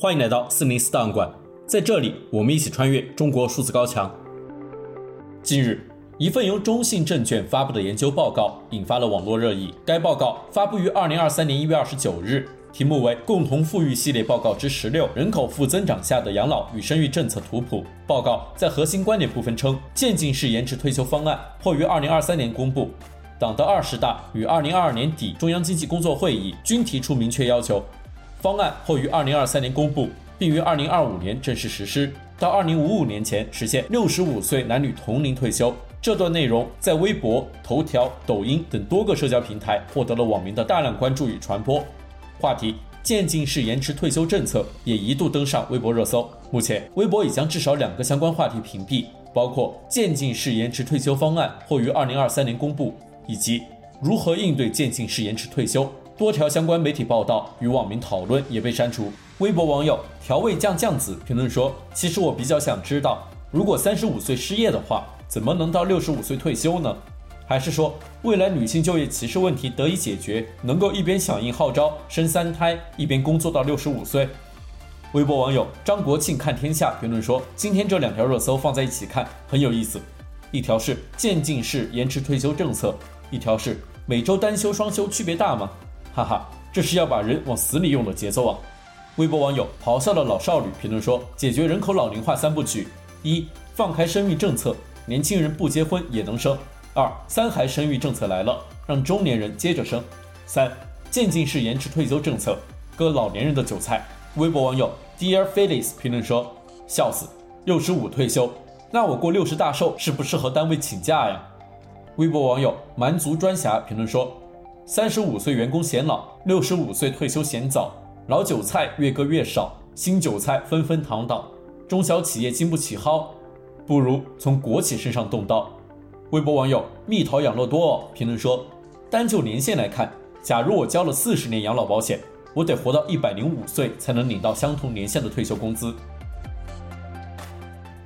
欢迎来到四零四档案馆，在这里我们一起穿越中国数字高墙。近日，一份由中信证券发布的研究报告引发了网络热议。该报告发布于二零二三年一月二十九日，题目为《共同富裕系列报告之十六：人口负增长下的养老与生育政策图谱》。报告在核心观点部分称，渐进式延迟退休方案或于二零二三年公布。党的二十大与二零二二年底中央经济工作会议均提出明确要求，方案或于二零二三年公布，并于二零二五年正式实施，到二零五五年前实现六十五岁男女同龄退休。这段内容在微博、头条、抖音等多个社交平台获得了网民的大量关注与传播。话题“渐进式延迟退休政策”也一度登上微博热搜。目前，微博已将至少两个相关话题屏蔽，包括“渐进式延迟退休方案或于二零二三年公布”。以及如何应对渐进式延迟退休，多条相关媒体报道与网民讨论也被删除。微博网友调味酱酱子评论说：“其实我比较想知道，如果三十五岁失业的话，怎么能到六十五岁退休呢？还是说未来女性就业歧视问题得以解决，能够一边响应号召生三胎，一边工作到六十五岁？”微博网友张国庆看天下评论说：“今天这两条热搜放在一起看很有意思，一条是渐进式延迟退休政策。”一条是每周单休双休区别大吗？哈哈，这是要把人往死里用的节奏啊！微博网友咆哮的老少女评论说：“解决人口老龄化三部曲：一、放开生育政策，年轻人不结婚也能生；二、三孩生育政策来了，让中年人接着生；三、渐进式延迟退休政策，割老年人的韭菜。”微博网友 Dear Felix 评论说：“笑死，六十五退休，那我过六十大寿适不适合单位请假呀？”微博网友蛮族专侠评论说：“三十五岁员工显老，六十五岁退休显早，老韭菜越割越少，新韭菜纷纷躺倒，中小企业经不起薅，不如从国企身上动刀。”微博网友蜜桃养乐多评论说：“单就年限来看，假如我交了四十年养老保险，我得活到一百零五岁才能领到相同年限的退休工资。”